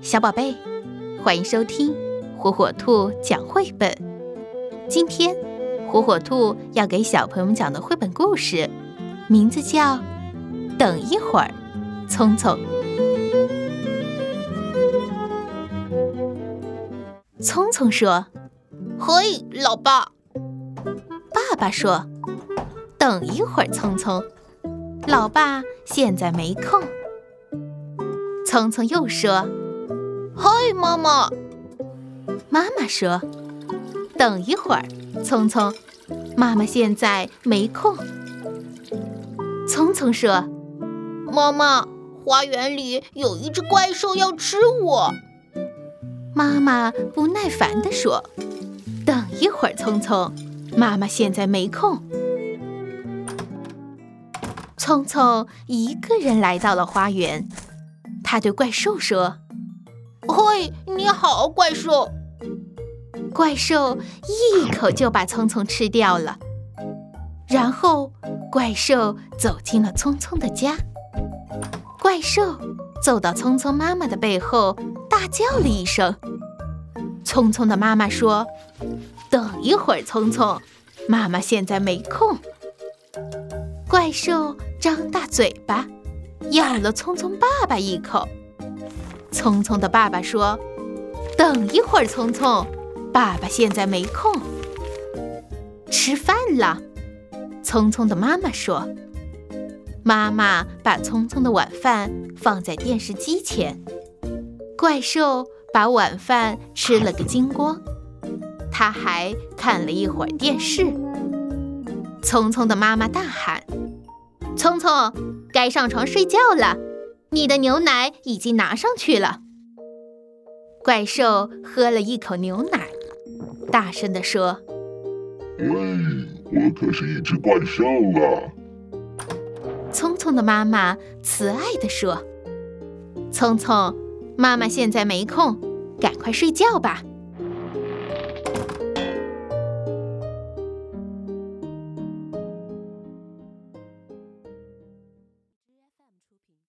小宝贝，欢迎收听火火兔讲绘本。今天，火火兔要给小朋友们讲的绘本故事，名字叫《等一会儿，聪聪》。聪聪说：“嘿，老爸。”爸爸说：“等一会儿，聪聪。”老爸现在没空。聪聪又说：“嗨，妈妈。”妈妈说：“等一会儿，聪聪。”妈妈现在没空。聪聪说：“妈妈，花园里有一只怪兽要吃我。”妈妈不耐烦地说：“等一会儿，聪聪。”妈妈现在没空。聪聪一个人来到了花园，他对怪兽说：“嘿，你好，怪兽！”怪兽一口就把聪聪吃掉了。然后，怪兽走进了聪聪的家。怪兽走到聪聪妈妈的背后，大叫了一声。聪聪的妈妈说：“等一会儿，聪聪，妈妈现在没空。”怪兽张大嘴巴，咬了聪聪爸爸一口。聪聪的爸爸说：“等一会儿，聪聪，爸爸现在没空。”吃饭了，聪聪的妈妈说：“妈妈把聪聪的晚饭放在电视机前。”怪兽把晚饭吃了个精光，他还看了一会儿电视。聪聪的妈妈大喊。聪聪，该上床睡觉了。你的牛奶已经拿上去了。怪兽喝了一口牛奶，大声地说：“喂，我可是一只怪兽啊！”聪聪的妈妈慈爱地说：“聪聪，妈妈现在没空，赶快睡觉吧。”